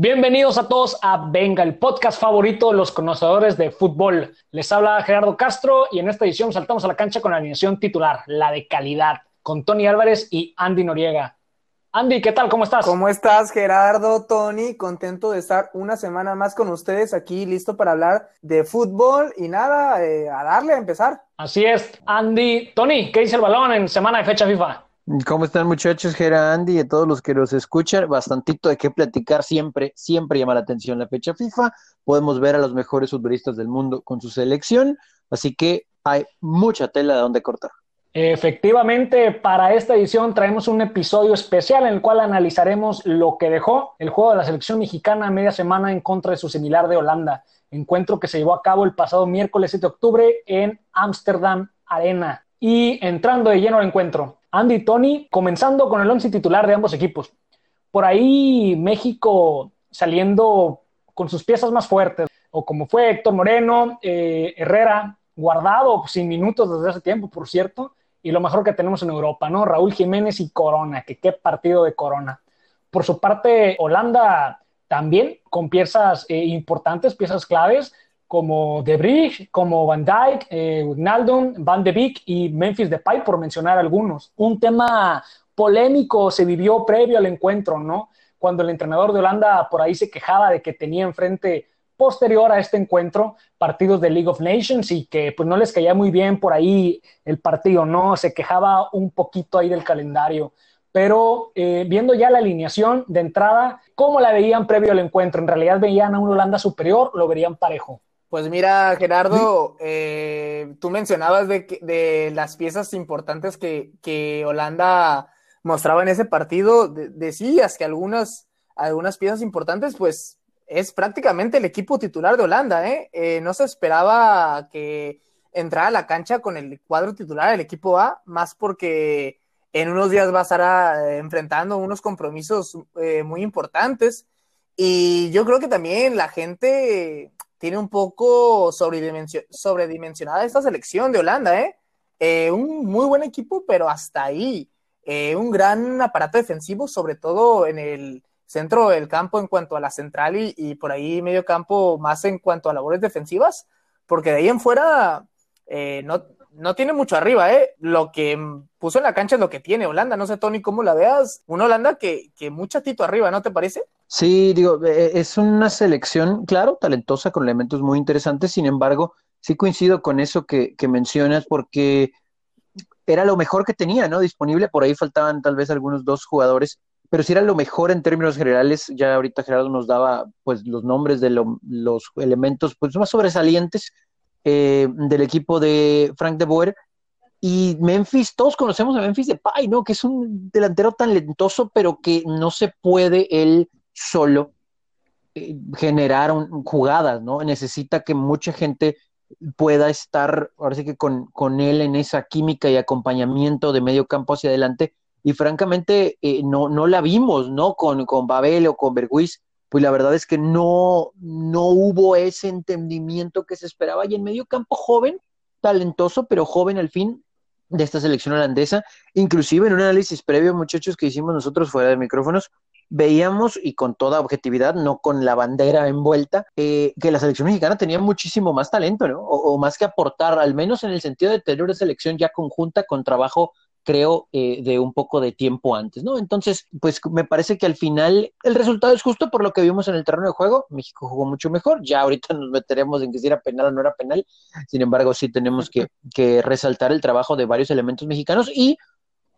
Bienvenidos a todos a Venga, el podcast favorito de los conocedores de fútbol. Les habla Gerardo Castro y en esta edición saltamos a la cancha con la alineación titular, la de calidad, con Tony Álvarez y Andy Noriega. Andy, ¿qué tal? ¿Cómo estás? ¿Cómo estás, Gerardo, Tony? Contento de estar una semana más con ustedes aquí, listo para hablar de fútbol y nada, eh, a darle a empezar. Así es, Andy. Tony, ¿qué dice el balón en semana de fecha FIFA? ¿Cómo están muchachos? Gera Andy y a todos los que los escuchan. Bastantito de qué platicar siempre, siempre llama la atención la fecha FIFA. Podemos ver a los mejores futbolistas del mundo con su selección, así que hay mucha tela de donde cortar. Efectivamente, para esta edición traemos un episodio especial en el cual analizaremos lo que dejó el juego de la selección mexicana a media semana en contra de su similar de Holanda, encuentro que se llevó a cabo el pasado miércoles 7 de octubre en Amsterdam Arena. Y entrando de lleno al encuentro, Andy y Tony comenzando con el once titular de ambos equipos. Por ahí México saliendo con sus piezas más fuertes, o como fue Héctor Moreno, eh, Herrera, guardado sin minutos desde hace tiempo, por cierto, y lo mejor que tenemos en Europa, ¿no? Raúl Jiménez y Corona, que qué partido de Corona. Por su parte, Holanda también con piezas eh, importantes, piezas claves, como De Bruyne, como Van Dijk, eh, Van de Beek y Memphis Depay, por mencionar algunos. Un tema polémico se vivió previo al encuentro, ¿no? Cuando el entrenador de Holanda por ahí se quejaba de que tenía enfrente posterior a este encuentro partidos de League of Nations y que pues no les caía muy bien por ahí el partido, ¿no? Se quejaba un poquito ahí del calendario. Pero eh, viendo ya la alineación de entrada, ¿cómo la veían previo al encuentro? ¿En realidad veían a una Holanda superior? ¿Lo verían parejo? Pues mira, Gerardo, eh, tú mencionabas de, de, las piezas importantes que, que, Holanda mostraba en ese partido. decías que algunas, algunas piezas importantes, pues es prácticamente el equipo titular de Holanda, ¿eh? ¿eh? no se esperaba que entrara a la cancha con el cuadro titular del equipo A, más porque en unos días va a estar eh, enfrentando unos compromisos muy importantes. Y yo creo que también la gente tiene un poco sobredimensionada esta selección de Holanda, ¿eh? un muy buen equipo, pero hasta ahí. un gran aparato defensivo, sobre todo en el, centro del campo en cuanto a la central y, por ahí medio campo más en cuanto a labores defensivas, porque de ahí en fuera eh, no, no tiene mucho arriba, ¿eh? Lo que puso en la cancha es lo que tiene Holanda. No sé, Tony, cómo la veas. Una Holanda que, que mucha tito arriba, ¿no te parece? Sí, digo, eh, es una selección, claro, talentosa, con elementos muy interesantes. Sin embargo, sí coincido con eso que, que mencionas, porque era lo mejor que tenía, ¿no? Disponible. Por ahí faltaban tal vez algunos dos jugadores pero si era lo mejor en términos generales, ya ahorita Gerardo nos daba pues los nombres de los elementos pues más sobresalientes eh, del equipo de Frank de Boer y Memphis, todos conocemos a Memphis de Pay, ¿no? Que es un delantero talentoso, pero que no se puede él solo eh, generar jugadas, ¿no? Necesita que mucha gente pueda estar, ahora sí que con, con él en esa química y acompañamiento de medio campo hacia adelante y francamente eh, no, no la vimos, ¿no? Con, con Babel o con Berguis, pues la verdad es que no, no hubo ese entendimiento que se esperaba y en medio campo joven, talentoso, pero joven al fin de esta selección holandesa, inclusive en un análisis previo, muchachos, que hicimos nosotros fuera de micrófonos, veíamos, y con toda objetividad, no con la bandera envuelta, eh, que la selección mexicana tenía muchísimo más talento, ¿no? O, más que aportar, al menos en el sentido de tener una selección ya conjunta con trabajo creo, eh, de un poco de tiempo antes, ¿no? Entonces, pues me parece que al final el resultado es justo por lo que vimos en el terreno de juego. México jugó mucho mejor. Ya ahorita nos meteremos en que si era penal o no era penal. Sin embargo, sí tenemos que resaltar el trabajo de varios elementos mexicanos y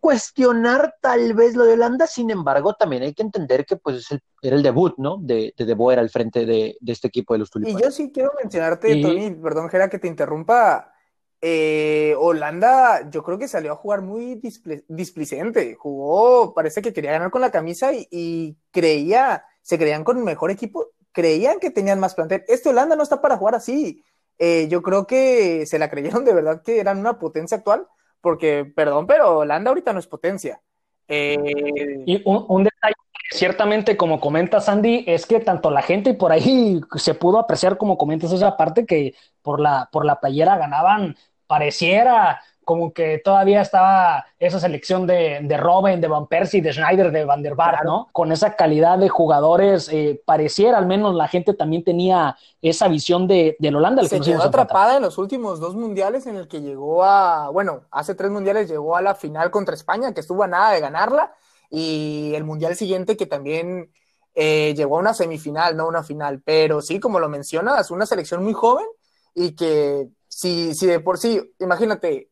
cuestionar tal vez lo de Holanda, sin embargo, también hay que entender que pues era el debut, ¿no? De, de, de Boer al frente de, de, este equipo de los Tulipanes. Y yo sí quiero mencionarte, Tony, perdón, Gera, que te interrumpa, eh, Holanda, yo creo que salió a jugar muy displicente. Jugó, parece que quería ganar con la camisa y, creía, se creían con un mejor equipo, creían que tenían más plantel. Este Holanda no está para jugar así. Eh, yo creo que se la creyeron de verdad que eran una potencia actual, porque, perdón, pero Holanda ahorita no es potencia. Eh, y un, un, detalle, ciertamente, como comenta Sandy, es que tanto la gente y por ahí se pudo apreciar, como comentas esa parte, que por la, por la playera ganaban pareciera como que todavía estaba esa selección de, de Robin, de Van Persie, de Schneider, de Van der Vaart, ¿no? Con esa calidad de jugadores, eh, pareciera al menos la gente también tenía esa visión de, de Holanda. Se quedó atrapada en los últimos dos mundiales en el que llegó a, bueno, hace tres mundiales llegó a la final contra España, que estuvo a nada de ganarla, y el mundial siguiente que también eh, llegó a una semifinal, no una final, pero sí, como lo mencionas, una selección muy joven y que si, si de por sí, imagínate,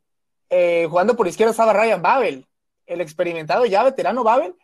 eh, jugando por izquierda estaba Ryan Babel, el experimentado ya veterano Babel,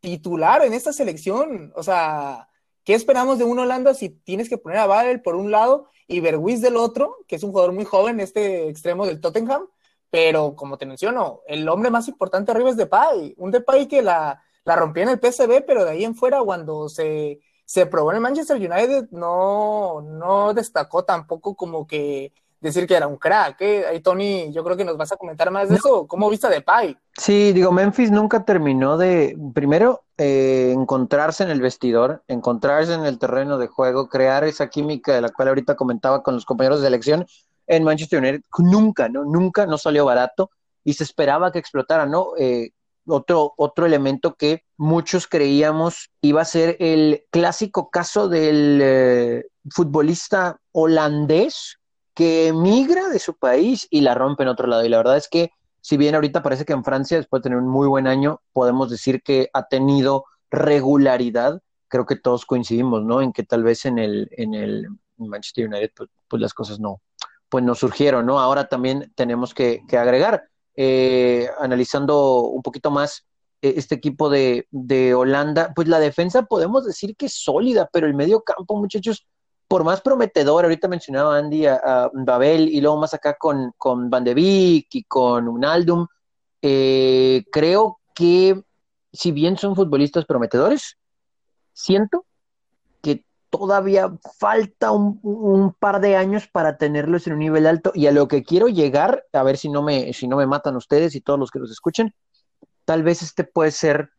titular en esta selección. O sea, ¿qué esperamos de un Holanda si tienes que poner a Babel por un lado y Berwis del otro, que es un jugador muy joven, este extremo del Tottenham? Pero como te menciono, el hombre más importante arriba es Depay, un Depay que la, la rompió en el PSV, pero de ahí en fuera cuando se, se probó en el Manchester United no, no destacó tampoco como que decir que era un crack. ¿eh? Tony, yo creo que nos vas a comentar más de eso. ¿Cómo viste de Pai? Sí, digo, Memphis nunca terminó de, primero, eh, encontrarse en el vestidor, encontrarse en el terreno de juego, crear esa química de la cual ahorita comentaba con los compañeros de selección en Manchester United. Nunca, ¿no? Nunca no salió barato y se esperaba que explotara, ¿no? Eh, otro, otro elemento que muchos creíamos iba a ser el clásico caso del eh, futbolista holandés que emigra de su país y la rompe en otro lado. Y la verdad es que, si bien ahorita parece que en Francia, después de tener un muy buen año, podemos decir que ha tenido regularidad, creo que todos coincidimos, ¿no? En que tal vez en el, en el Manchester United, pues, pues las cosas no, pues no surgieron, ¿no? Ahora también tenemos que, agregar, eh, analizando un poquito más eh, este equipo de, de Holanda, pues la defensa podemos decir que es sólida, pero el medio campo, muchachos, por más prometedor, ahorita mencionaba Andy a, Babel y luego más acá con, con Van de Beek y con Unaldum, eh, creo que si bien son futbolistas prometedores, siento que todavía falta un, par de años para tenerlos en un nivel alto y a lo que quiero llegar, a ver si no me, si no me matan ustedes y todos los que los escuchen, tal vez este puede ser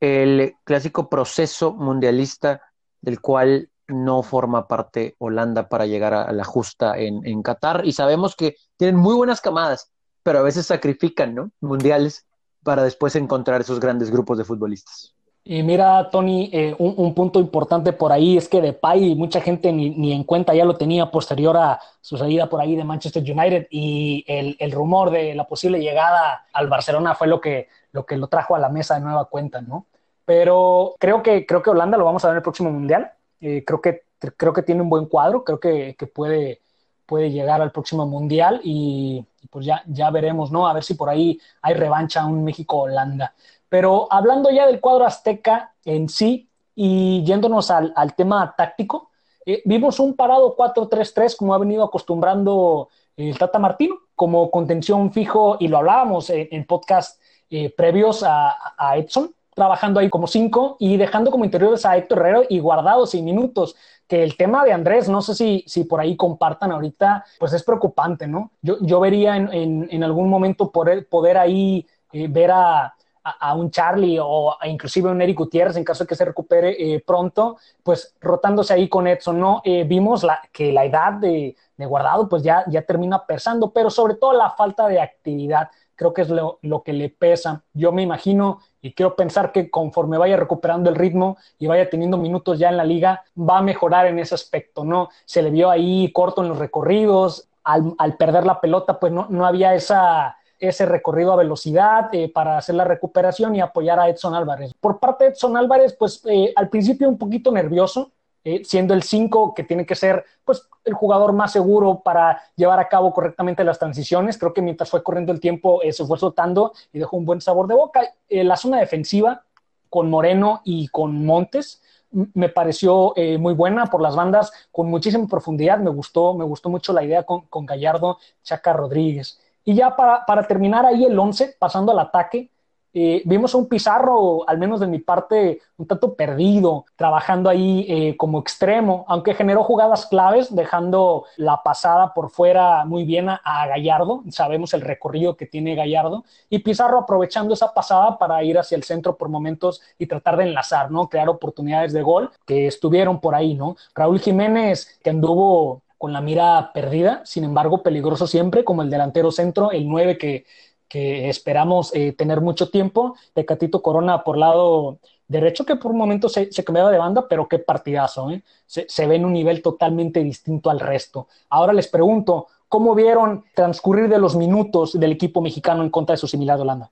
el clásico proceso mundialista del cual no forma parte Holanda para llegar a, la justa en, Qatar y sabemos que tienen muy buenas camadas, pero a veces sacrifican, ¿no? Mundiales para después encontrar esos grandes grupos de futbolistas. Y mira, Tony, eh, un, punto importante por ahí es que Depay mucha gente ni, ni, en cuenta ya lo tenía posterior a su salida por ahí de Manchester United y el, el, rumor de la posible llegada al Barcelona fue lo que, lo que lo trajo a la mesa de nueva cuenta, ¿no? Pero creo que, creo que Holanda lo vamos a ver en el próximo Mundial. Eh, creo, que, creo que tiene un buen cuadro, creo que, puede, puede llegar al próximo Mundial y, pues ya, ya veremos, ¿no? A ver si por ahí hay revancha un México-Holanda. Pero hablando ya del cuadro azteca en sí y yéndonos al, tema táctico, eh, vimos un parado 4-3-3 como ha venido acostumbrando el Tata Martino, como contención fijo, y lo hablábamos en, podcast eh, previos a Edson, trabajando ahí como cinco y dejando como interiores a Héctor Herrero y guardado sin minutos. Que el tema de Andrés, no sé si, si por ahí compartan ahorita, pues es preocupante, ¿no? Yo, yo vería en, en, algún momento poder, poder ahí eh, ver a, a, un Charlie o inclusive a un Eric Gutiérrez en caso de que se recupere eh, pronto, pues rotándose ahí con Edson, ¿no? Eh, vimos que la edad de, de, guardado pues ya, ya termina pesando, pero sobre todo la falta de actividad creo que es lo, lo, que le pesa. Yo me imagino y quiero pensar que conforme vaya recuperando el ritmo y vaya teniendo minutos ya en la liga, va a mejorar en ese aspecto, ¿no? Se le vio ahí corto en los recorridos, al, perder la pelota, pues no, no había esa, ese recorrido a velocidad eh, para hacer la recuperación y apoyar a Edson Álvarez. Por parte de Edson Álvarez, pues eh, al principio un poquito nervioso, eh, siendo el 5 que tiene que ser pues, el jugador más seguro para llevar a cabo correctamente las transiciones. Creo que mientras fue corriendo el tiempo eh, se fue soltando y dejó un buen sabor de boca. Eh, la zona defensiva con Moreno y con Montes me pareció muy buena por las bandas, con muchísima profundidad. Me gustó, me gustó mucho la idea con, con Gallardo, Chaca Rodríguez. Y ya para, para terminar ahí el 11, pasando al ataque, eh, vimos a un Pizarro, al menos de mi parte, un tanto perdido, trabajando ahí eh, como extremo, aunque generó jugadas claves, dejando la pasada por fuera muy bien a, Gallardo. Sabemos el recorrido que tiene Gallardo. Y Pizarro aprovechando esa pasada para ir hacia el centro por momentos y tratar de enlazar, ¿no? Crear oportunidades de gol que estuvieron por ahí, ¿no? Raúl Jiménez, que anduvo con la mira perdida, sin embargo peligroso siempre, como el delantero centro, el 9 que, que esperamos eh, tener mucho tiempo, Tecatito Corona por lado derecho, que por un momento se, se cambiaba de banda, pero qué partidazo, ¿eh? se, se ve en un nivel totalmente distinto al resto. Ahora les pregunto, ¿cómo vieron transcurrir de los minutos del equipo mexicano en contra de su similar Holanda?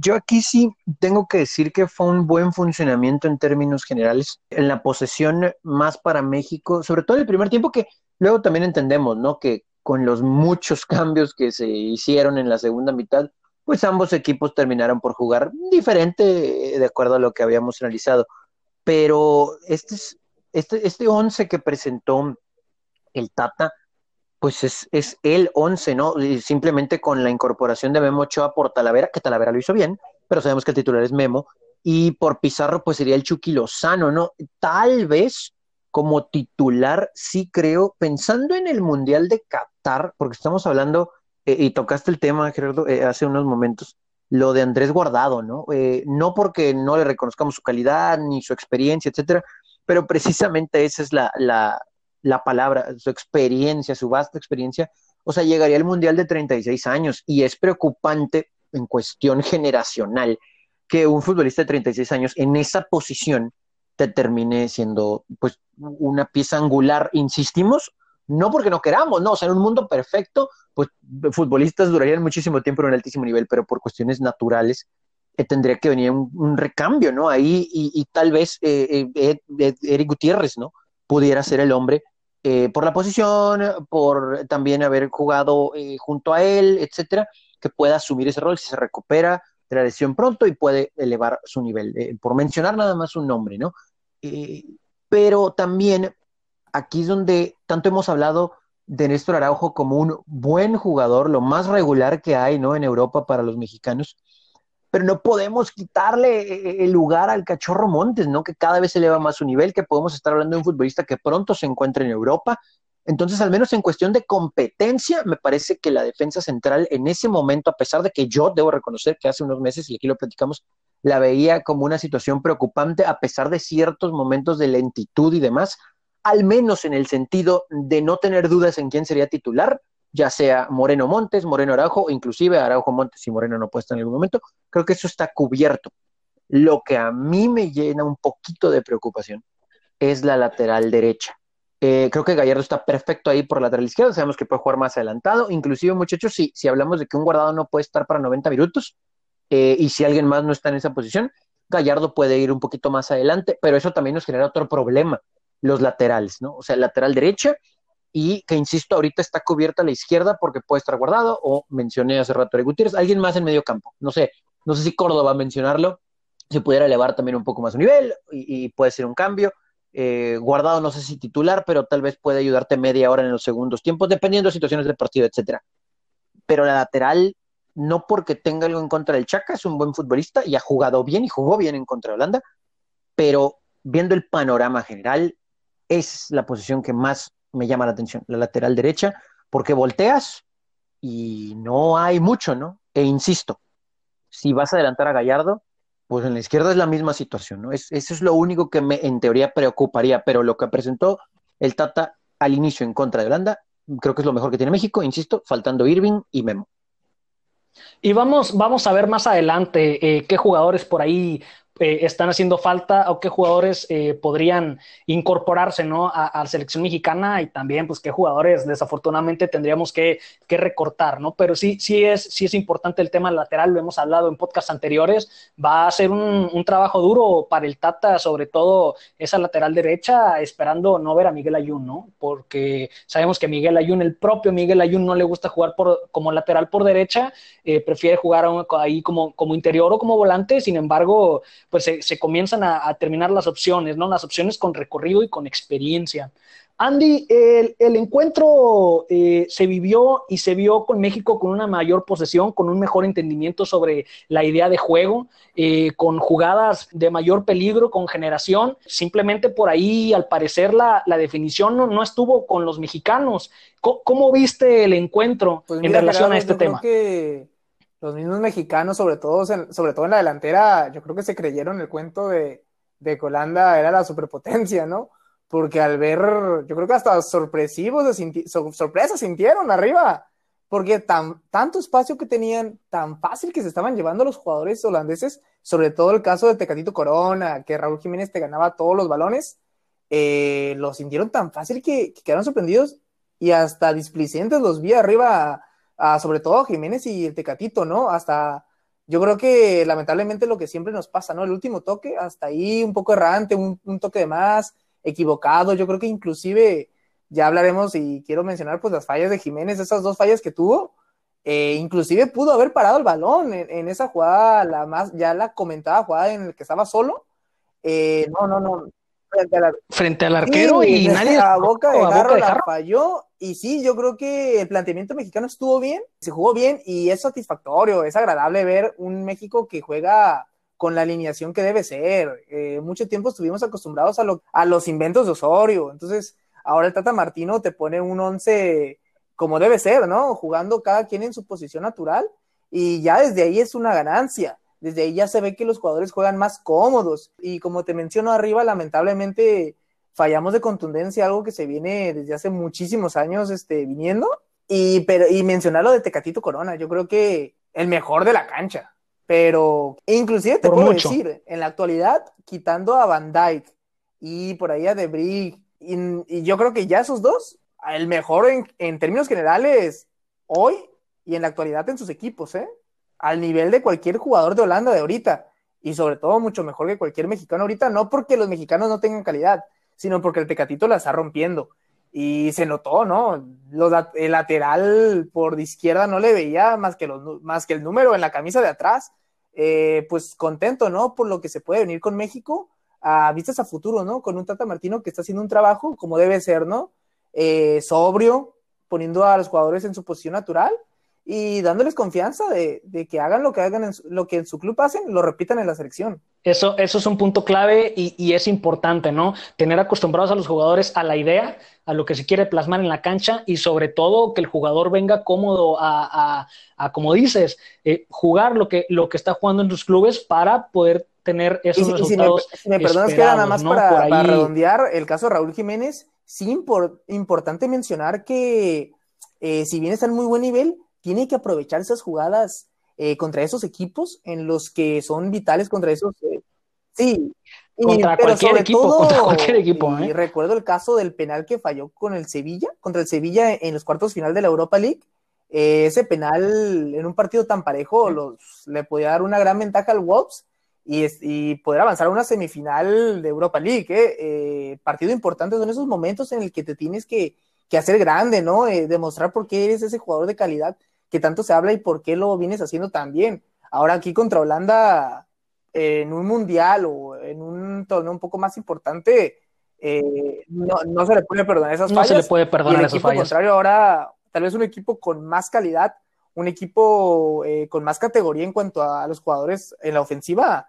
Yo aquí sí tengo que decir que fue un buen funcionamiento en términos generales. En la posesión más para México, sobre todo el primer tiempo, que luego también entendemos, ¿no? Que con los muchos cambios que se hicieron en la segunda mitad, pues ambos equipos terminaron por jugar diferente eh, de acuerdo a lo que habíamos analizado. Pero este, este, este once que presentó el Tata, pues es, es el 11, ¿no? simplemente con la incorporación de Memo Ochoa por Talavera, que Talavera lo hizo bien, pero sabemos que el titular es Memo, y por Pizarro, pues sería el Chucky Lozano, ¿no? Tal vez como titular, sí creo, pensando en el Mundial de Qatar, porque estamos hablando, eh, y tocaste el tema, Gerardo, eh, hace unos momentos, lo de Andrés Guardado, ¿no? Eh, no porque no le reconozcamos su calidad ni su experiencia, etcétera, pero precisamente esa es la, la, la palabra, su experiencia, su vasta experiencia, o sea, llegaría al Mundial de 36 años y es preocupante en cuestión generacional que un futbolista de 36 años en esa posición te termine siendo pues una pieza angular, insistimos, no porque no queramos, no, o sea, en un mundo perfecto, pues futbolistas durarían muchísimo tiempo en un altísimo nivel, pero por cuestiones naturales eh, tendría que venir un, recambio, ¿no? Ahí y, tal vez eh, eh, Eric Gutiérrez, ¿no? Pudiera ser el hombre eh, por la posición, por también haber jugado eh, junto a él, etcétera, que pueda asumir ese rol si se recupera de la lesión pronto y puede elevar su nivel. Eh, por mencionar nada más un nombre, ¿no? pero también aquí es donde tanto hemos hablado de Néstor Araujo como un buen jugador, lo más regular que hay, ¿no? En Europa para los mexicanos pero no podemos quitarle eh, el lugar al cachorro Montes, ¿no? Que cada vez eleva más su nivel, que podemos estar hablando de un futbolista que pronto se encuentra en Europa. Entonces, al menos en cuestión de competencia, me parece que la defensa central en ese momento, a pesar de que yo debo reconocer que hace unos meses, y aquí lo platicamos, la veía como una situación preocupante, a pesar de ciertos momentos de lentitud y demás, al menos en el sentido de no tener dudas en quién sería titular, ya sea Moreno Montes, Moreno Araujo, inclusive Araujo Montes y Moreno no puede estar en algún momento, creo que eso está cubierto. Lo que a mí me llena un poquito de preocupación es la lateral derecha. Eh, creo que Gallardo está perfecto ahí por la lateral izquierda, sabemos que puede jugar más adelantado, inclusive muchachos, si, si hablamos de que un guardado no puede estar para 90 minutos eh, y si alguien más no está en esa posición, Gallardo puede ir un poquito más adelante, pero eso también nos genera otro problema, los laterales, ¿no? O sea, lateral derecha y que, insisto, ahorita está cubierta la izquierda porque puede estar guardado, o mencioné hace rato a Gutiérrez, alguien más en medio campo, no sé, no sé si Córdoba mencionarlo, si pudiera elevar también un poco más su nivel y, puede ser un cambio. Eh, guardado, no sé si titular, pero tal vez puede ayudarte media hora en los segundos tiempos, dependiendo de situaciones de partido, etcétera. Pero la lateral, no porque tenga algo en contra del Chaca, es un buen futbolista y ha jugado bien y jugó bien en contra de Holanda, pero viendo el panorama general, es la posición que más me llama la atención, la lateral derecha, porque volteas y no hay mucho, ¿no? E insisto, si vas a adelantar a Gallardo, pues en la izquierda es la misma situación, ¿no? Es, eso es lo único que me, en teoría, preocuparía, pero lo que presentó el Tata al inicio en contra de Holanda, creo que es lo mejor que tiene México, insisto, faltando Irving y Memo. Y vamos, vamos a ver más adelante eh, qué jugadores por ahí eh, están haciendo falta o qué jugadores eh, podrían incorporarse ¿no? a, la selección mexicana y también pues qué jugadores desafortunadamente tendríamos que, que, recortar, ¿no? Pero sí, sí es, sí es importante el tema lateral, lo hemos hablado en podcasts anteriores, va a ser un, un trabajo duro para el Tata, sobre todo esa lateral derecha, esperando no ver a Miguel Ayun, ¿no? Porque sabemos que Miguel Ayun, el propio Miguel Ayun no le gusta jugar por, como lateral por derecha, eh, prefiere jugar ahí como, como interior o como volante, sin embargo, pues se, comienzan a, terminar las opciones, ¿no? Las opciones con recorrido y con experiencia. Andy, el, encuentro eh, se vivió y se vio con México con una mayor posesión, con un mejor entendimiento sobre la idea de juego, eh, con jugadas de mayor peligro, con generación. Simplemente por ahí, al parecer, la, definición no, estuvo con los mexicanos. ¿Cómo, viste el encuentro pues en relación a este tema? que los mismos mexicanos, sobre todo, sobre todo en la delantera, yo creo que se creyeron el cuento de, de que Holanda era la superpotencia, ¿no? porque al ver, yo creo que hasta sorpresivos, sorpresas sintieron arriba, porque tan, tanto espacio que tenían, tan fácil que se estaban llevando los jugadores holandeses, sobre todo el caso de Tecatito Corona, que Raúl Jiménez te ganaba todos los balones, eh, lo sintieron tan fácil que, quedaron sorprendidos y hasta displicentes los vi arriba, sobre todo Jiménez y el Tecatito, ¿no? Hasta, yo creo que lamentablemente lo que siempre nos pasa, ¿no? El último toque, hasta ahí un poco errante, un, toque de más, equivocado, yo creo que inclusive ya hablaremos y quiero mencionar pues las fallas de Jiménez, esas dos fallas que tuvo, eh, inclusive pudo haber parado el balón en, esa jugada, la más, ya la comentaba jugada en la que estaba solo, eh, no, no, no, frente al, arquero y nadie a boca de jarro la falló y sí, yo creo que el planteamiento mexicano estuvo bien, se jugó bien y es satisfactorio, es agradable ver un México que juega con la alineación que debe ser. Eh, mucho tiempo estuvimos acostumbrados a, a los inventos de Osorio, entonces ahora el Tata Martino te pone un once como debe ser, ¿no? Jugando cada quien en su posición natural y ya desde ahí es una ganancia desde ahí ya se ve que los jugadores juegan más cómodos. Y como te menciono arriba, lamentablemente fallamos de contundencia, algo que se viene desde hace muchísimos años este, viniendo. Y, pero, y mencionar lo de Tecatito Corona, yo creo que el mejor de la cancha. Pero inclusive te puedo decir, en la actualidad, quitando a Van Dyke y por ahí a Debris, y, y yo creo que ya esos dos, el mejor en, en términos generales hoy y en la actualidad en sus equipos, ¿eh? Al nivel de cualquier jugador de Holanda de ahorita y sobre todo mucho mejor que cualquier mexicano ahorita, no porque los mexicanos no tengan calidad, sino porque el Tecatito la está rompiendo. Y se notó, ¿no? el lateral por de izquierda no le veía más que, los, más que el número en la camisa de atrás. Eh, pues contento, ¿no? Por lo que se puede venir con México a vistas a futuro, ¿no? Con un Tata Martino que está haciendo un trabajo como debe ser, ¿no? Eh, sobrio, poniendo a los jugadores en su posición natural y dándoles confianza de, que hagan lo que hagan en lo que en su club hacen, lo repitan en la selección. Eso, eso es un punto clave y, es importante, ¿no? Tener acostumbrados a los jugadores a la idea, a lo que se quiere plasmar en la cancha y sobre todo que el jugador venga cómodo a, como dices, eh, jugar lo que, lo que está jugando en sus clubes para poder tener esos resultados. si me, perdonas, queda nada más para, redondear el caso de Raúl Jiménez, sí importante mencionar que eh, si bien está en muy buen nivel, tiene que aprovechar esas jugadas eh, contra esos equipos en los que son vitales contra esos. Eh, sí. Contra, cualquier equipo, contra cualquier equipo, Y ¿eh? recuerdo el caso del penal que falló con el Sevilla, contra el Sevilla en los cuartos final de la Europa League. ese penal en un partido tan parejo los, le podía dar una gran ventaja al Wolves y, y poder avanzar a una semifinal de Europa League. partido importante son esos momentos en el que te tienes que, que hacer grande, ¿no? demostrar por qué eres ese jugador de calidad que tanto se habla y por qué lo vienes haciendo tan bien. Ahora aquí contra Holanda, en un mundial o en un torneo un poco más importante, eh, no, se le puede perdonar esas fallas. No se le puede perdonar y el equipo contrario, ahora tal vez un equipo con más calidad, un equipo eh, con más categoría en cuanto a los jugadores en la ofensiva,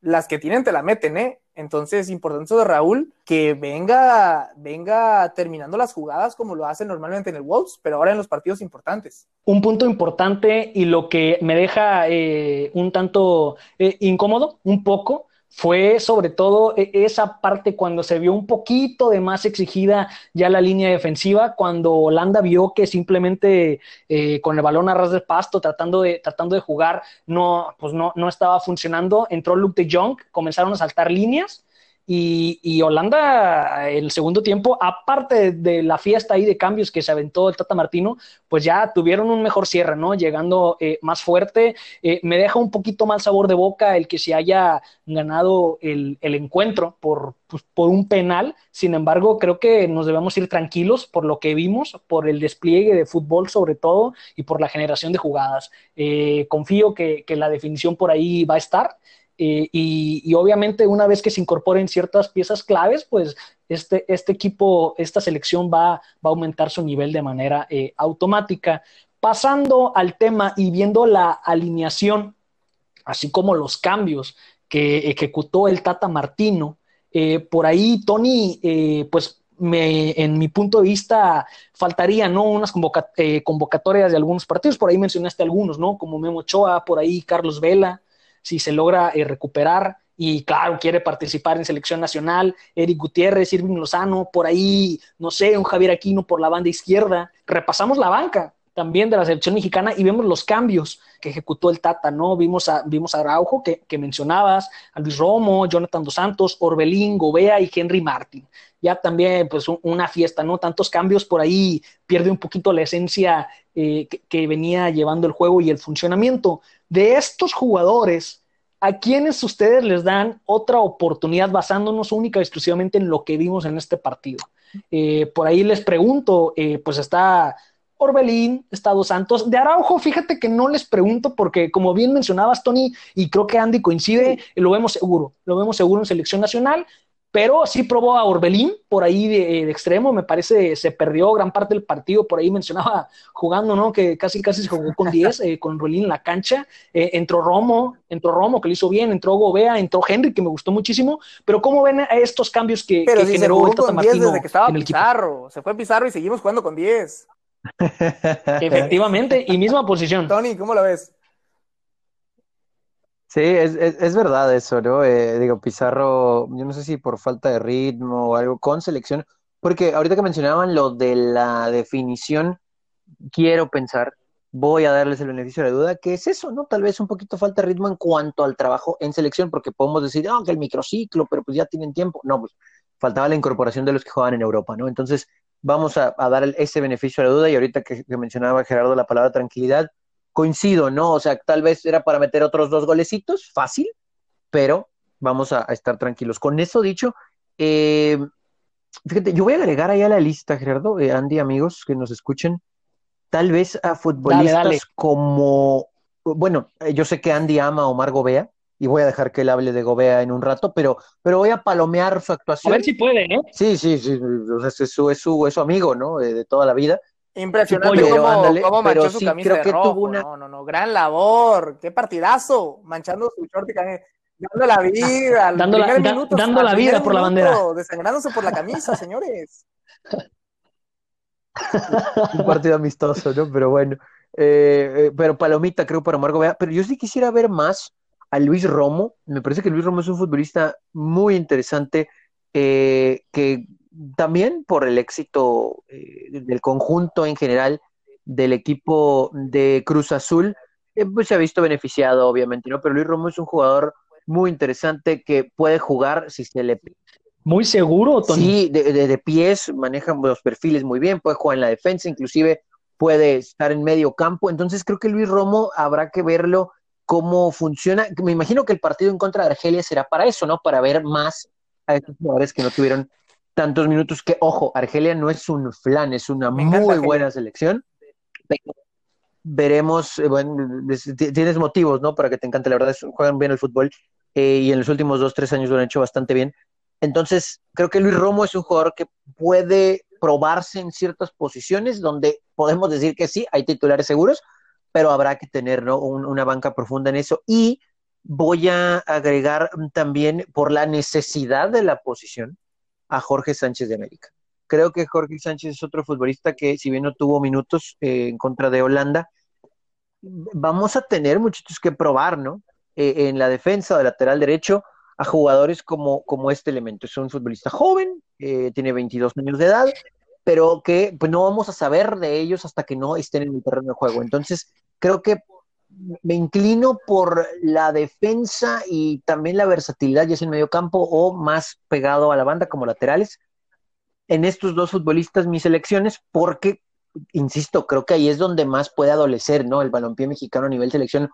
las que tienen te la meten, ¿eh? Entonces, importante de Raúl, que venga, venga terminando las jugadas como lo hace normalmente en el Wolves, pero ahora en los partidos importantes. Un punto importante y lo que me deja eh, un tanto eh, incómodo, un poco, fue sobre todo e, esa parte cuando se vio un poquito de más exigida ya la línea defensiva, cuando Holanda vio que simplemente eh, con el balón a ras del pasto, tratando de, tratando de jugar, no, pues no, no estaba funcionando, entró Luke de Jong, comenzaron a saltar líneas y, Holanda, el segundo tiempo, aparte de, la fiesta ahí de cambios que se aventó el Tata Martino, pues ya tuvieron un mejor cierre, ¿no? Llegando eh, más fuerte. Eh, me deja un poquito mal sabor de boca el que se haya ganado el, encuentro por, pues, por un penal. Sin embargo, creo que nos debemos ir tranquilos por lo que vimos, por el despliegue de fútbol sobre todo y por la generación de jugadas. Eh, confío que la definición por ahí va a estar. Eh, y, obviamente una vez que se incorporen ciertas piezas claves, pues este, este equipo, esta selección va, va, a aumentar su nivel de manera eh, automática. Pasando al tema y viendo la alineación, así como los cambios que ejecutó el Tata Martino, eh, por ahí Tony, pues me, en mi punto de vista, faltaría ¿no? unas convocatorias de algunos partidos, por ahí mencionaste algunos, ¿no? Como Memo Ochoa, por ahí Carlos Vela, si se logra eh, recuperar y claro, quiere participar en selección nacional, Eric Gutiérrez, Irving Lozano, por ahí, no sé, un Javier Aquino por la banda izquierda. Repasamos la banca también de la selección mexicana y vemos los cambios que ejecutó el Tata, ¿no? Vimos a, vimos a Araujo, que, que mencionabas, a Luis Romo, Jonathan Dos Santos, Orbelín, Gobea y Henry Martin. Ya también, pues, una fiesta, ¿no? Tantos cambios por ahí, pierde un poquito la esencia eh, que, que venía llevando el juego y el funcionamiento. De estos jugadores, ¿A quiénes ustedes les dan otra oportunidad basándonos única y exclusivamente en lo que vimos en este partido? Eh, por ahí les pregunto, eh, pues está Orbelín, está Dos Santos. De Araujo, fíjate que no les pregunto porque, como bien mencionabas, Tony, y creo que Andy coincide, lo vemos seguro, lo vemos seguro en selección nacional pero sí probó a Orbelín por ahí de, extremo, me parece se perdió gran parte del partido, por ahí mencionaba jugando, ¿no? Que casi casi se jugó con 10, eh, con Orbelín en la cancha, eh, entró Romo, entró Romo que lo hizo bien, entró Gobea, entró Henry que me gustó muchísimo, pero ¿cómo ven estos cambios que, pero que si generó el Tata Martino desde que estaba en el Pizarro, equipo? se fue Pizarro y seguimos jugando con 10. Efectivamente, y misma posición. Tony, ¿cómo lo ves? Sí, es, es, verdad eso, ¿no? Eh, digo, Pizarro, yo no sé si por falta de ritmo o algo con selección, porque ahorita que mencionaban lo de la definición, quiero pensar, voy a darles el beneficio de la duda, que es eso, ¿no? Tal vez un poquito falta de ritmo en cuanto al trabajo en selección, porque podemos decir, ah, que el microciclo, pero pues ya tienen tiempo. No, pues faltaba la incorporación de los que juegan en Europa, ¿no? Entonces, vamos a, dar ese beneficio de la duda y ahorita que mencionaba Gerardo la palabra tranquilidad, coincido, ¿no? O sea, tal vez era para meter otros dos golecitos, fácil, pero vamos a, a estar tranquilos. Con eso dicho, eh, fíjate, yo voy a agregar ahí a la lista, Gerardo, eh, Andy, amigos que nos escuchen, tal vez a futbolistas dale, dale. como, bueno, yo sé que Andy ama a Omar Gobea, y voy a dejar que él hable de Gobea en un rato, pero, pero voy a palomear su actuación. A ver si puede, ¿eh? Sí, sí, sí, o sea, es, su, es, su, es su amigo, ¿no? De, de toda la vida. Impresionante cómo, ándale, cómo manchó pero su sí, camisa creo de que rojo. tuvo una- No, no, no, gran labor. Qué partidazo. Manchando su short y camisa. Dando la vida. al Dando la- primer da- minuto, dando al la primer vida por la bandera. Desangrándose por la camisa, señores. un partido amistoso, ¿no? Pero bueno, eh, eh, pero Palomita creo para Margo Vea, pero yo sí quisiera ver más a Luis Romo, me parece que Luis Romo es un futbolista muy interesante, eh, que también por el éxito eh, del conjunto en general del equipo de Cruz Azul, eh, pues se ha visto beneficiado obviamente, ¿no? Pero Luis Romo es un jugador muy interesante que puede jugar si se le Muy seguro, Tony. Sí, de, de, de pies, maneja los perfiles muy bien, puede jugar en la defensa, inclusive puede estar en medio campo. Entonces creo que Luis Romo habrá que verlo cómo funciona. Me imagino que el partido en contra de Argelia será para eso, ¿no? Para ver más a estos jugadores que no tuvieron tantos minutos. Que, ojo, Argelia no es un flan, es una Me muy buena selección. Veremos, eh, bueno, tienes motivos, ¿no? Para que te encante, la verdad, es- juegan bien el fútbol eh, y en los últimos dos, tres años lo han hecho bastante bien. Entonces, creo que Luis Romo es un jugador que puede probarse en ciertas posiciones donde podemos decir que sí, hay titulares seguros, pero habrá que tener ¿no? Un- una banca profunda en eso. Y voy a agregar también por la necesidad de la posición a Jorge Sánchez de América. Creo que Jorge Sánchez es otro futbolista que, si bien no tuvo minutos eh, en contra de Holanda, vamos a tener muchachos que probar, ¿no? Eh, en la defensa de lateral derecho a jugadores como, como este elemento. Es un futbolista joven, eh, tiene 22 años de edad, pero que pues, no vamos a saber de ellos hasta que no estén en el terreno de juego. Entonces, creo que me inclino por la defensa y también la versatilidad, ya sea en medio campo o más pegado a la banda como laterales. En estos dos futbolistas, mis elecciones, porque, insisto, creo que ahí es donde más puede adolecer, ¿no? El balompié mexicano a nivel selección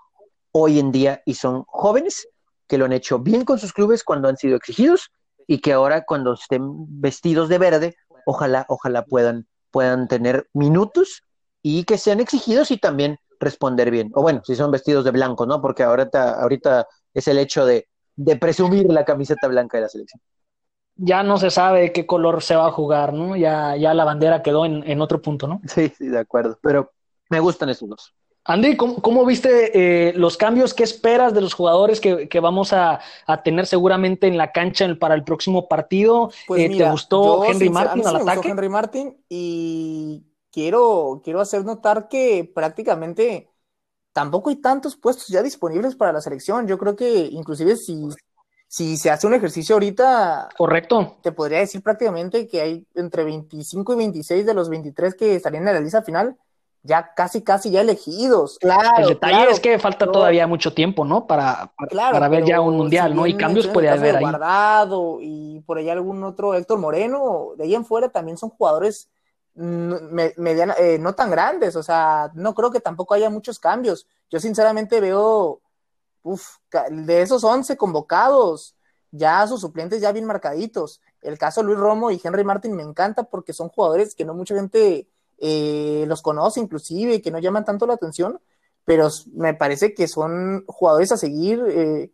hoy en día y son jóvenes que lo han hecho bien con sus clubes cuando han sido exigidos y que ahora cuando estén vestidos de verde, ojalá, ojalá puedan, puedan tener minutos y que sean exigidos y también responder bien. O bueno, si son vestidos de blanco, ¿no? Porque ahorita, ahorita es el hecho de, de presumir la camiseta blanca de la selección. Ya no se sabe qué color se va a jugar, ¿no? Ya, ya la bandera quedó en, en otro punto, ¿no? Sí, sí, de acuerdo. Pero me gustan estos dos. Andy, ¿cómo, cómo viste eh, los cambios? ¿Qué esperas de los jugadores que, que vamos a, a, tener seguramente en la cancha en, para el próximo partido? Pues eh, mira, ¿Te gustó yo, Henry Martin a mí sí al me gustó ataque? Henry Martin y quiero, quiero hacer notar que prácticamente tampoco hay tantos puestos ya disponibles para la selección. Yo creo que inclusive si, si se hace un ejercicio ahorita, correcto, te podría decir prácticamente que hay entre 25 y 26 de los 23 que estarían en la lista final, ya casi, casi ya elegidos. Claro. El detalle es que falta todavía mucho tiempo, ¿no? Para, para, ver ya un mundial, ¿no? Y cambios puede haber ahí. Guardado y por allá algún otro, Héctor Moreno, de ahí en fuera también son jugadores mediana, eh, no tan grandes, o sea, no creo que tampoco haya muchos cambios. Yo sinceramente veo de esos 11 convocados, ya sus suplentes ya bien marcaditos. El caso Luis Romo y Henry Martin me encanta porque son jugadores que no mucha gente eh, los conoce, inclusive, que no llaman tanto la atención, pero me parece que son jugadores a seguir eh,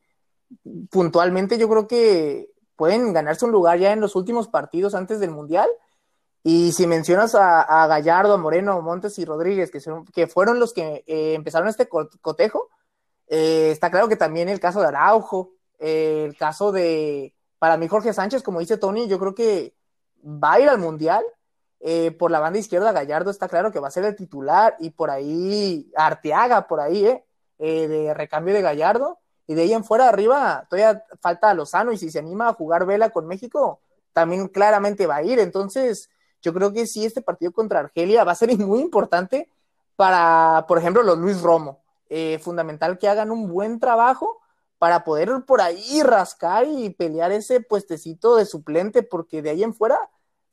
puntualmente. Yo creo que pueden ganarse un lugar ya en los últimos partidos antes del Mundial. Y si mencionas a, Gallardo, a Moreno, Montes y Rodríguez, que, fueron los que eh, empezaron este cotejo, eh, está claro que también el caso de Araujo, eh, el caso de, para mí Jorge Sánchez, como dice Tony, yo creo que va a ir al Mundial. Eh, por la banda izquierda, Gallardo está claro que va a ser el titular y por ahí Arteaga, por ahí, de recambio de Gallardo. Y de ahí en fuera, arriba, todavía falta a Lozano y si se anima a jugar vela con México, también claramente va a ir. Entonces, yo creo que sí, este partido contra Argelia va a ser muy importante para, por ejemplo, los Luis Romo. Eh, fundamental que hagan un buen trabajo para poder por ahí rascar y pelear ese puestecito de suplente, porque de ahí en fuera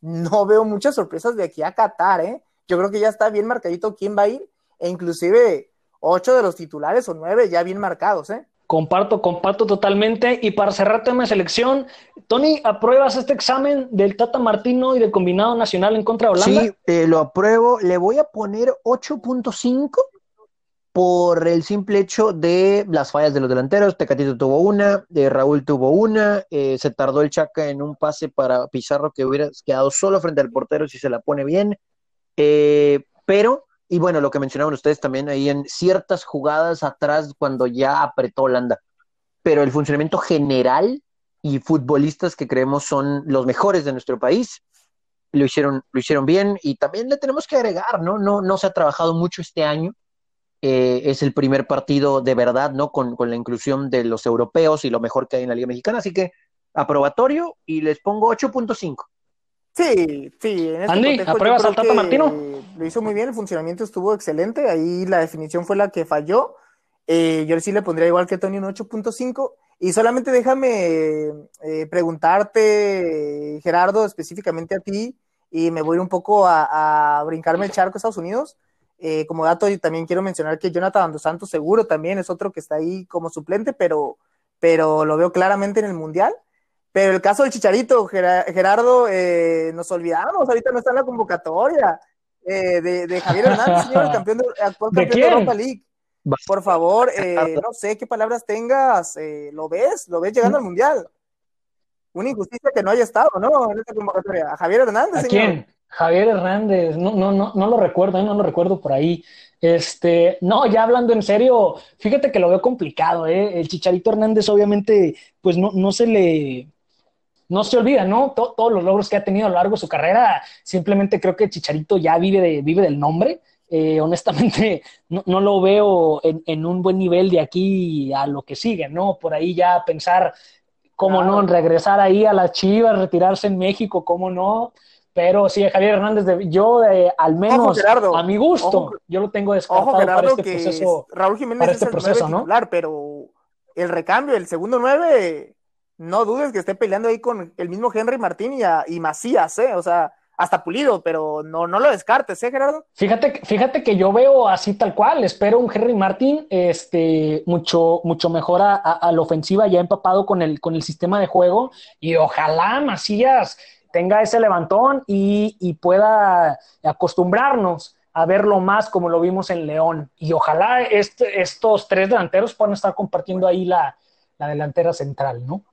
no veo muchas sorpresas de aquí a Qatar, ¿eh? Yo creo que ya está bien marcadito quién va a ir, e inclusive ocho de los titulares o nueve ya bien marcados, ¿eh? Comparto, comparto totalmente. Y para cerrar tema de selección, Tony, ¿apruebas este examen del Tata Martino y del combinado nacional en contra de Holanda? Sí, eh, lo apruebo. Le voy a poner 8.5 por el simple hecho de las fallas de los delanteros. Tecatito tuvo una, de Raúl tuvo una, eh, se tardó el Chaca en un pase para Pizarro que hubiera quedado solo frente al portero si se la pone bien. Eh, pero, y bueno, lo que mencionaban ustedes también ahí en ciertas jugadas atrás cuando ya apretó Holanda. Pero el funcionamiento general y futbolistas que creemos son los mejores de nuestro país, lo hicieron, lo hicieron bien y también le tenemos que agregar, ¿no? No, no se ha trabajado mucho este año eh, es el primer partido de verdad, ¿no? Con, la inclusión de los europeos y lo mejor que hay en la Liga Mexicana, así que aprobatorio y les pongo 8.5. Sí, sí. En este Andy, ¿apruebas al Tata Martino? Lo hizo muy bien, el funcionamiento estuvo excelente, ahí la definición fue la que falló. Eh, yo sí le pondría igual que Tony un 8.5. Y solamente déjame eh, preguntarte, Gerardo, específicamente a ti, y me voy un poco a, a brincarme el charco a Estados Unidos. Eh, como dato, también quiero mencionar que Jonathan Dos Santos seguro también es otro que está ahí como suplente, pero, pero lo veo claramente en el Mundial. Pero el caso del Chicharito, Gerardo, eh, nos olvidamos, ahorita no está en la convocatoria eh, de, Javier Hernández, señor, el campeón de, actual campeón de, Europa League. Por favor, no sé qué palabras tengas, lo ves, lo ves llegando al Mundial. Una injusticia que no haya estado, ¿no? En esta convocatoria. A Javier Hernández, ¿A quién? Javier Hernández, no, no, no, no lo recuerdo, ¿eh? no lo recuerdo por ahí. Este, no, ya hablando en serio, fíjate que lo veo complicado, ¿eh? El Chicharito Hernández, obviamente, pues no, no se le, no se olvida, ¿no? todos los logros que ha tenido a lo largo de su carrera, simplemente creo que Chicharito ya vive, de, vive del nombre. Eh, honestamente, no, no, lo veo en, en, un buen nivel de aquí a lo que sigue, ¿no? Por ahí ya pensar, cómo no, regresar ahí a las Chivas, retirarse en México, cómo no. Pero sí, Javier Hernández, yo eh, al menos a mi gusto, yo lo tengo descartado para este proceso. Raúl Jiménez es este el proceso, ¿no? titular, pero el recambio, el segundo nueve, no dudes que esté peleando ahí con el mismo Henry Martín y, y Macías, ¿eh? O sea, hasta pulido, pero no, no lo descartes, ¿eh, Gerardo? Fíjate, fíjate que yo veo así tal cual, espero un Henry Martín este, mucho, mucho mejor a, la ofensiva, ya empapado con el, con el sistema de juego, y ojalá Macías tenga ese levantón y, pueda acostumbrarnos a verlo más como lo vimos en León. Y ojalá este, estos tres delanteros puedan estar compartiendo ahí la, la delantera central, ¿no?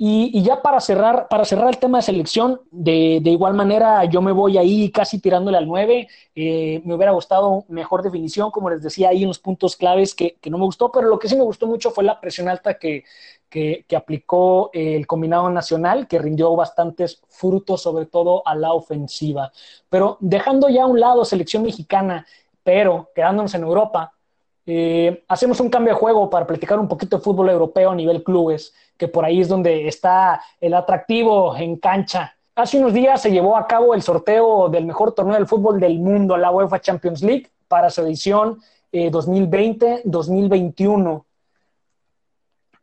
Y, ya para cerrar, para cerrar el tema de selección, de, de, igual manera yo me voy ahí casi tirándole al 9. Eh, me hubiera gustado mejor definición, como les decía, ahí unos puntos claves que, que, no me gustó, pero lo que sí me gustó mucho fue la presión alta que, que, que aplicó el combinado nacional, que rindió bastantes frutos, sobre todo a la ofensiva. Pero dejando ya a un lado selección mexicana, pero quedándonos en Europa, Eh, hacemos un cambio de juego para platicar un poquito de fútbol europeo a nivel clubes, que por ahí es donde está el atractivo en cancha. Hace unos días se llevó a cabo el sorteo del mejor torneo del fútbol del mundo, la UEFA Champions League, para su edición 2020-2021.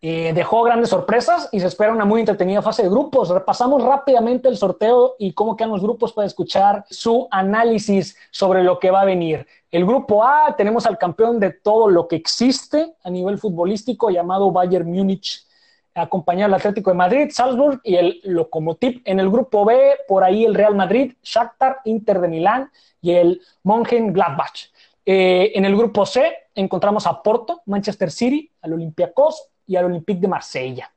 Eh, dejó grandes sorpresas y se espera una muy entretenida fase de grupos. Repasamos rápidamente el sorteo y cómo quedan los grupos para escuchar su análisis sobre lo que va a venir. El grupo A, tenemos al campeón de todo lo que existe a nivel futbolístico llamado Bayern Múnich, acompañado al Atlético de Madrid, Salzburg y el Lokomotiv. En el grupo B, por ahí el Real Madrid, Shakhtar, Inter de Milán y el Mönchengladbach. Eh, en el grupo C encontramos a Porto, Manchester City, al Olympiacos y al Olympique de Marsella.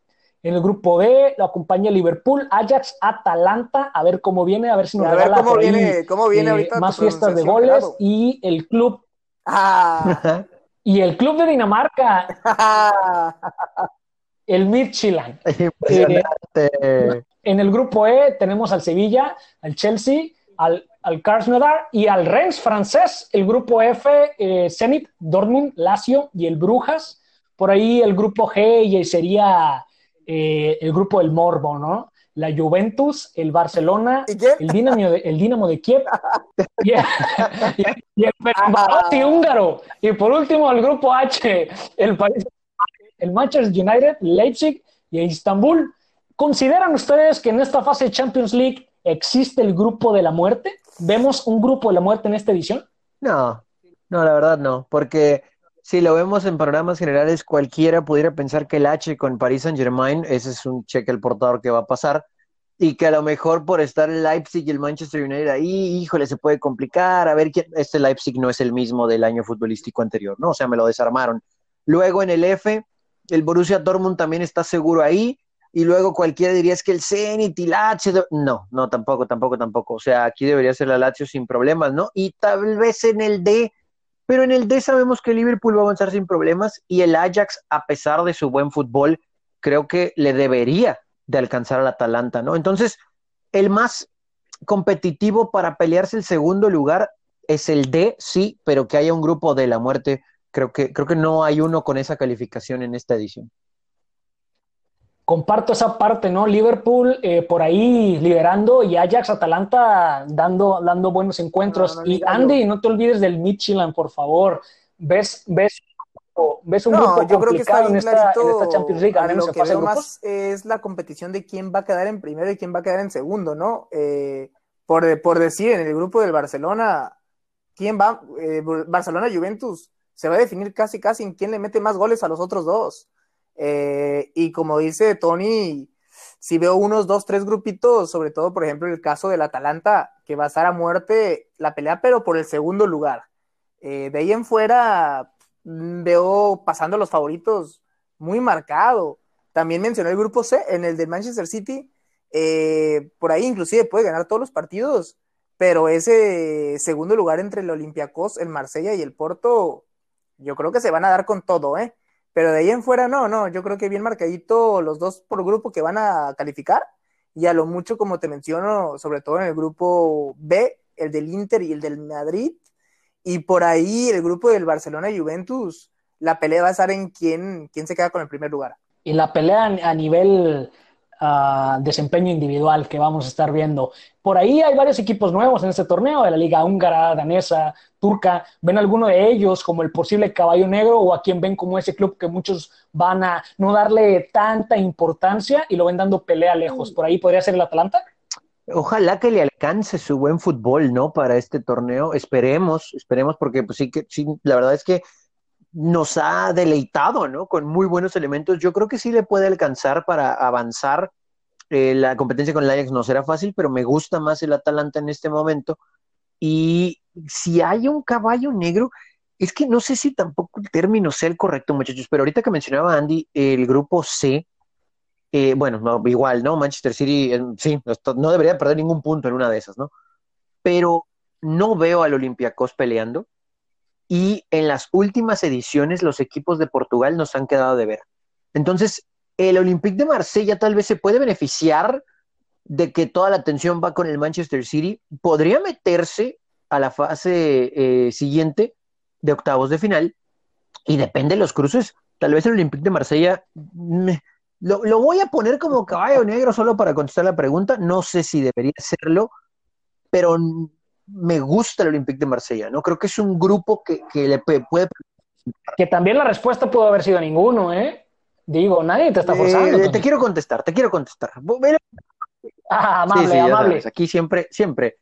En el grupo D lo acompaña Liverpool, Ajax, Atalanta, a ver cómo viene, a ver si nos a ver cómo viene, cómo viene eh, más fiestas de goles y el club ah. y el club de Dinamarca, el Midtjylland. Eh, en el grupo E tenemos al Sevilla, al Chelsea, al, al Krasnodar y al Rennes francés. El grupo F, eh, Zenit, Dortmund, Lazio y el Brujas. Por ahí el grupo G sería eh, el grupo del Morbo, ¿no? La Juventus, el Barcelona, el Dinamo de, el Dinamo de Kiev y, el, y húngaro. Y por último, el grupo H, el, el Manchester United, Leipzig y Istanbul. ¿Consideran ustedes que en esta fase de Champions League existe el grupo de la muerte? ¿Vemos un grupo de la muerte en esta edición? No, no, la verdad no, porque si lo vemos en programas generales, cualquiera pudiera pensar que el H con Paris Saint Germain, ese es un cheque al portador que va a pasar, y que a lo mejor por estar el Leipzig y el Manchester United ahí, híjole, se puede complicar, a ver, este Leipzig no es el mismo del año futbolístico anterior, ¿no? O sea, me lo desarmaron. Luego en el F, el Borussia Dortmund también está seguro ahí, y luego cualquiera diría es que el Zenit y Lazio, no, no, tampoco, tampoco, tampoco, o sea, aquí debería ser la Lazio sin problemas, ¿no? Y tal vez en el D, pero en el D sabemos que Liverpool va a avanzar sin problemas y el Ajax, a pesar de su buen fútbol, creo que le debería de alcanzar al Atalanta, ¿no? Entonces, el más competitivo para pelearse el segundo lugar es el D, sí, pero que haya un grupo de la muerte, creo que, creo que no hay uno con esa calificación en esta edición comparto esa parte, ¿no? Liverpool eh, por ahí liderando y Ajax Atalanta dando, dando buenos encuentros. y Andy, no te olvides del Michelin, por favor. ¿Ves, ves, ves un grupo yo creo que está en, esta, Champions League? lo que veo más es la competición de quién va a quedar en primero y quién va a quedar en segundo, ¿no? Eh, por, por decir, en el grupo del Barcelona, ¿quién va? Eh, Barcelona-Juventus se va a definir casi, casi en quién le mete más goles a los otros dos. Eh, y como dice Tony, si veo unos dos, tres grupitos, sobre todo, por ejemplo, el caso del Atalanta, que va a estar a muerte la pelea, pero por el segundo lugar. Eh, de ahí en fuera mm, veo pasando los favoritos muy marcado. También mencioné el grupo C, en el de Manchester City, eh, por ahí inclusive puede ganar todos los partidos, pero ese segundo lugar entre el Olympiacos, el Marsella y el Porto, yo creo que se van a dar con todo, ¿eh? Pero de ahí en fuera no, no, yo creo que bien marcadito los dos por grupo que van a calificar y a lo mucho como te menciono, sobre todo en el grupo B, el del Inter y el del Madrid y por ahí el grupo del Barcelona y Juventus, la pelea va a estar en quién, quién se queda con el primer lugar. Y la pelea a nivel desempeño individual que vamos a estar viendo. Por ahí hay varios equipos nuevos en este torneo, de la liga húngara, danesa, turca. ¿Ven alguno de ellos como el posible caballo negro o a quien ven como ese club que muchos van a no darle tanta importancia y lo ven dando pelea lejos? ¿Por ahí podría ser el Atalanta? Ojalá que le alcance su buen fútbol, ¿no? Para este torneo. Esperemos, esperemos, porque pues sí que, sí, la verdad es que nos ha deleitado, ¿no? Con muy buenos elementos. Yo creo que sí le puede alcanzar para avanzar. Eh, la competencia con el Ajax no será fácil, pero me gusta más el Atalanta en este momento. Y si hay un caballo negro, es que no sé si tampoco el término sea el correcto, muchachos, pero ahorita que mencionaba Andy, el grupo C, eh, bueno, no, igual, ¿no? Manchester City, eh, sí, no debería perder ningún punto en una de esas, ¿no? Pero no veo al Olympiacos peleando y en las últimas ediciones los equipos de Portugal nos han quedado de ver. Entonces, el Olympique de Marsella tal vez se puede beneficiar de que toda la atención va con el Manchester City, podría meterse a la fase eh, siguiente de octavos de final y depende de los cruces. Tal vez el Olympique de Marsella lo, lo, voy a poner como caballo negro solo para contestar la pregunta. No sé si debería serlo, pero me gusta el Olympique de Marsella. No creo que es un grupo que, que le puede. Que también la respuesta pudo haber sido ninguno, ¿eh? Digo, nadie te está forzando. Eh, te quiero contestar, te quiero contestar. Ah, amable, amable. Aquí siempre, siempre.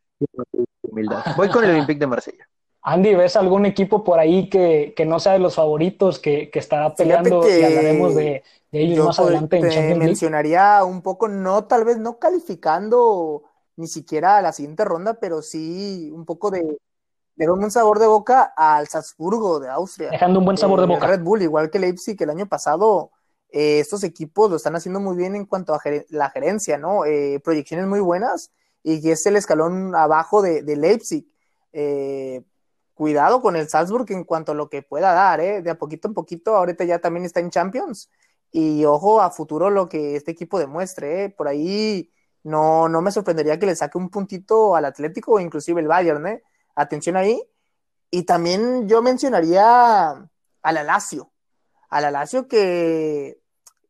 Voy con el Olympique de Marsella. Andy, ¿ves algún equipo por ahí que, que no sea de los favoritos, que, que estará peleando y hablaremos de, de ellos más adelante en Champions League? mencionaría un poco, no, tal vez no calificando ni siquiera a la siguiente ronda, pero sí un poco de, de un sabor de boca al Salzburgo de Austria. Dejando un buen sabor de boca. Red Bull, igual que Leipzig el año pasado, eh, estos equipos lo están haciendo muy bien en cuanto a la gerencia, ¿no? Eh, proyecciones muy buenas y que es el escalón abajo de, de Leipzig. Eh, cuidado con el Salzburg en cuanto a lo que pueda dar, ¿eh? de a poquito en poquito, ahorita ya también está en Champions y ojo a futuro lo que este equipo demuestre, ¿eh? por ahí no, no me sorprendería que le saque un puntito al Atlético o inclusive el Bayern, ¿eh? atención ahí, y también yo mencionaría al Alacio, al Alacio que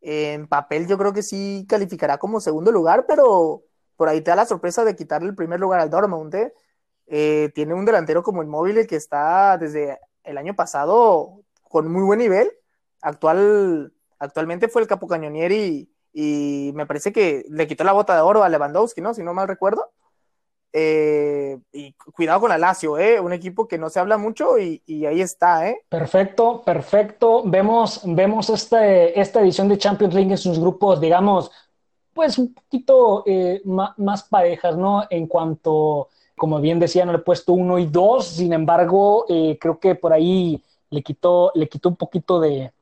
en papel yo creo que sí calificará como segundo lugar, pero por ahí te da la sorpresa de quitarle el primer lugar al Dortmund, ¿eh? Eh, tiene un delantero como el móvil que está desde el año pasado con muy buen nivel. Actual, actualmente fue el capo cañonieri y, me parece que le quitó la bota de oro a Lewandowski, ¿no? Si no mal recuerdo. Eh, y cuidado con la Lazio, ¿eh? un equipo que no se habla mucho y, ahí está. ¿eh? Perfecto, perfecto. Vemos, vemos este, esta edición de Champions League en sus grupos, digamos, pues un poquito eh, más, parejas, ¿no? En cuanto como bien decía, no le he puesto uno y dos, sin embargo, eh, creo que por ahí le quitó, le quitó un poquito de,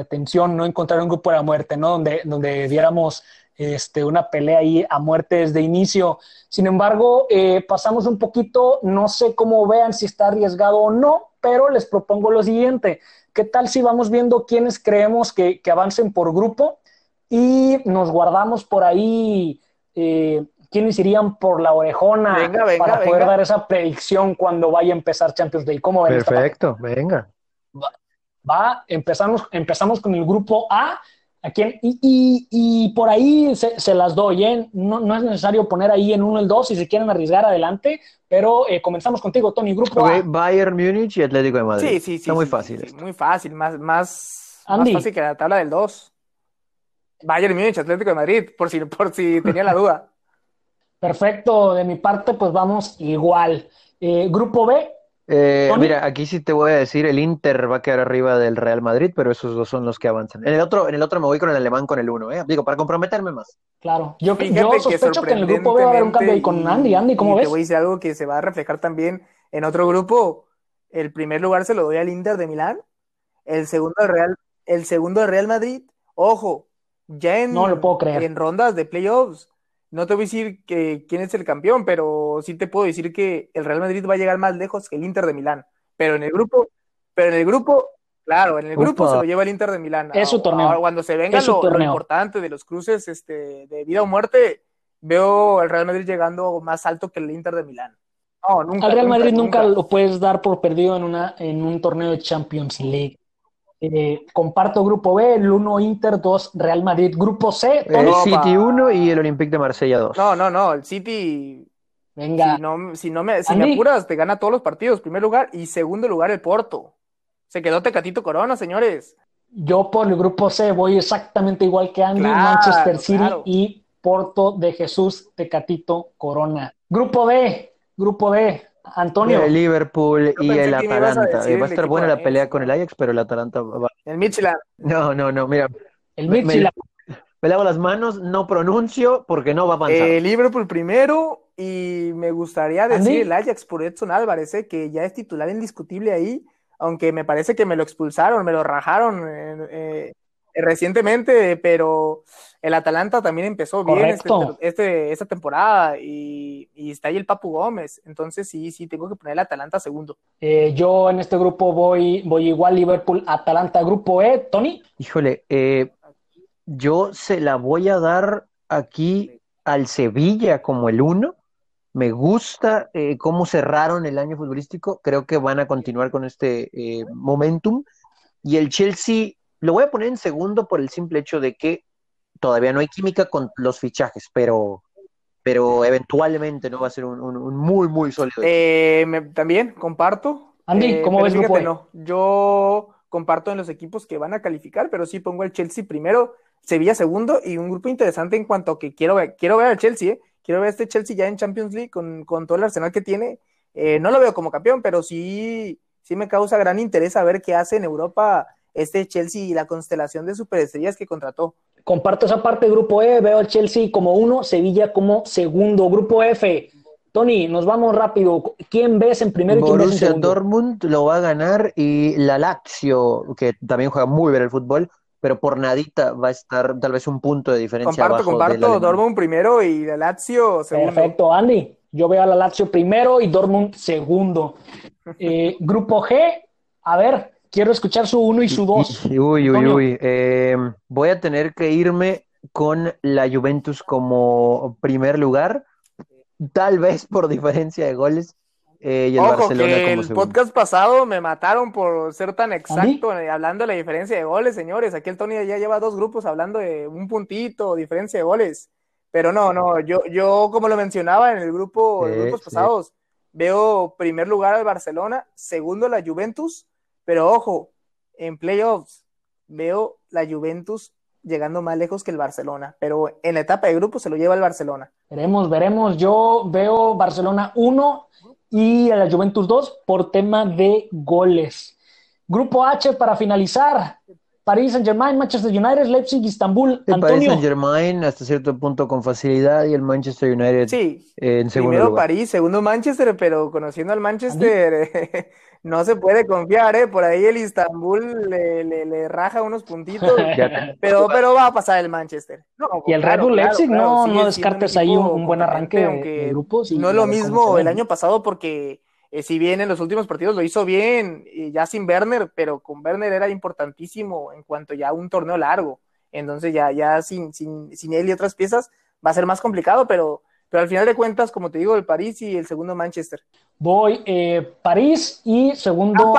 atención no encontrar un grupo de la muerte, ¿no? Donde, donde diéramos este, una pelea ahí a muerte desde inicio. Sin embargo, eh, pasamos un poquito, no sé cómo vean si está arriesgado o no, pero les propongo lo siguiente. ¿Qué tal si vamos viendo quiénes creemos que, avancen por grupo y nos guardamos por ahí eh, quiénes irían por la orejona para poder dar esa predicción cuando vaya a empezar Champions League. ¿Cómo ven Perfecto, venga. Va, empezamos, empezamos con el grupo A. ¿A quién? Y, por ahí se, las doy, ¿eh? No, es necesario poner ahí en uno el dos si se quieren arriesgar adelante, pero eh, comenzamos contigo, Tony. Grupo A. Bayern Múnich y Atlético de Madrid. Sí, sí, sí. Está muy fácil. muy fácil, más, más, más fácil que la tabla del 2. Bayern Múnich, Atlético de Madrid, por si, por si tenía la duda. Perfecto, de mi parte, pues vamos igual. Eh, grupo B. Eh, mira, aquí sí te voy a decir, el Inter va a quedar arriba del Real Madrid, pero esos dos son los que avanzan. En el otro, en el otro me voy con el alemán con el uno, ¿eh? Digo, para comprometerme más. Claro, yo, yo sospecho que, en el grupo B va a haber un cambio ahí con Andy. Andy, ¿cómo ves? Te voy a decir algo que se va a reflejar también en otro grupo. El primer lugar se lo doy al Inter de Milán, el segundo al Real, el segundo al Real Madrid. Ojo, ya en, no lo puedo creer. en rondas de playoffs no te voy a decir que quién es el campeón, pero sí te puedo decir que el Real Madrid va a llegar más lejos que el Inter de Milán. Pero en el grupo, pero en el grupo, claro, en el grupo se lo lleva el Inter de Milán. Es su torneo. cuando se venga lo, importante de los cruces este, de vida o muerte, veo al Real Madrid llegando más alto que el Inter de Milán. No, nunca, Al Real Madrid nunca, lo puedes dar por perdido en, una, en un torneo de Champions League. Eh, comparto grupo B, el 1 Inter, 2 Real Madrid. Grupo C, el City 1 y el Olympique de Marsella 2. No, no, no, el City. Venga. Si, no, si, no me, si me apuras, te gana todos los partidos. Primer lugar y segundo lugar el Porto. Se quedó Tecatito Corona, señores. Yo por el grupo C voy exactamente igual que Andy, Manchester City y Porto de Jesús Tecatito Corona. Grupo D, grupo D, Antonio. El Liverpool y el Atalanta. Eh, va a estar buena la pelea con el Ajax, pero el Atalanta va. El Michelin. No, no, no, mira. El Michelin. Me, lavo las manos, no pronuncio porque no va a avanzar. El Liverpool primero y me gustaría decir el Ajax por Edson Álvarez, eh, que ya es titular indiscutible ahí, aunque me parece que me lo expulsaron, me lo rajaron. Eh, recientemente, pero el Atalanta también empezó bien este, este, esta temporada y, está ahí el Papu Gómez. Entonces sí, sí, tengo que poner el Atalanta segundo. Eh, yo en este grupo voy, voy igual Liverpool, Atalanta, grupo E. Tony. Híjole, eh, yo se la voy a dar aquí al Sevilla como el uno. Me gusta eh, cómo cerraron el año futbolístico. Creo que van a continuar con este momentum Y el Chelsea lo voy a poner en segundo por el simple hecho de que todavía no hay química con los fichajes, pero, pero eventualmente no va a ser un, muy, muy sólido. Eh, también comparto. Andy, eh, ¿cómo ves fíjate, no, Yo comparto en los equipos que van a calificar, pero sí pongo el Chelsea primero, Sevilla segundo y un grupo interesante en cuanto a que quiero ver, quiero ver al Chelsea, ¿eh? quiero ver a este Chelsea ya en Champions League con, con todo el arsenal que tiene. Eh, no lo veo como campeón, pero sí, sí me causa gran interés a ver qué hace en Europa este Chelsea y la constelación de superestrellas que contrató. Comparto esa parte, grupo E, veo al Chelsea como uno, Sevilla como segundo, grupo F. Tony, nos vamos rápido. ¿Quién ves en primero y quién ves en segundo? Dortmund lo va a ganar y la Lazio, que también juega muy bien el fútbol, pero por nadita va a estar tal vez un punto de diferencia. Comparto, comparto. Dortmund primero y la Lazio segundo. Perfecto, Andy. Yo veo a la Lazio primero y Dortmund segundo. Eh, grupo G, a ver, quiero escuchar su uno y su dos. Uy, uy, uy. Eh, voy a tener que irme con la Juventus como primer lugar, tal vez por diferencia de goles. Eh, y el Ojo, Barcelona que el podcast pasado me mataron por ser tan exacto hablando de la diferencia de goles, señores. Aquí el Tony ya lleva dos grupos hablando de un puntito, diferencia de goles. Pero no, no, yo, yo como lo mencionaba en el grupo, los grupos pasados, veo primer lugar al Barcelona, segundo la Juventus, pero ojo, en playoffs veo la Juventus llegando más lejos que el Barcelona, pero en la etapa de grupo se lo lleva el Barcelona. Veremos, veremos. Yo veo Barcelona 1 y la Juventus 2 por tema de goles. Grupo H para finalizar. París Saint Germain, Manchester United, Leipzig, Istanbul. El París Saint Germain hasta cierto punto con facilidad y el Manchester United sí, en segundo primero París, segundo Manchester, pero conociendo al Manchester no se puede confiar, ¿eh? Por ahí el Istanbul le, le, raja unos puntitos, pero, pero va a pasar el Manchester. y el Red Bull Leipzig, no, no descartes ahí un, buen arranque aunque de, grupos. no es lo mismo el año pasado porque eh, si bien en los últimos partidos lo hizo bien, ya sin Werner, pero con Werner era importantísimo en cuanto ya a un torneo largo. Entonces ya, ya sin, sin, sin él y otras piezas va a ser más complicado, pero, pero al final de cuentas, como te digo, el París y el segundo Manchester. Voy eh, París y segundo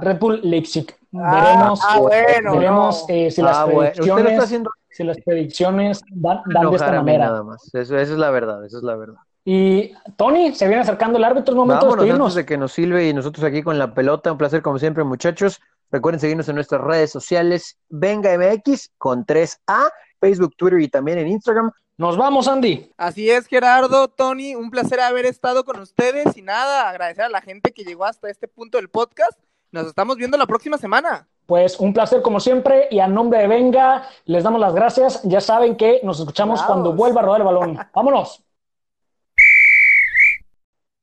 Red Bull Leipzig. Ah, veremos, ah, bueno, veremos eh, si, las predicciones, si las predicciones van, de esta manera. Nada más. Eso, eso es la verdad, eso es la verdad. Y Tony, se viene acercando el árbitro, es momento Vámonos, de antes de que nos sirve y nosotros aquí con la pelota. Un placer como siempre, muchachos. Recuerden seguirnos en nuestras redes sociales, Venga MX con 3A, Facebook, Twitter y también en Instagram. Nos vamos, Andy. Así es, Gerardo, Tony, un placer haber estado con ustedes y nada, agradecer a la gente que llegó hasta este punto del podcast. Nos estamos viendo la próxima semana. Pues un placer como siempre y a nombre de Venga les damos las gracias. Ya saben que nos escuchamos cuando vuelva a rodar el balón. Vámonos.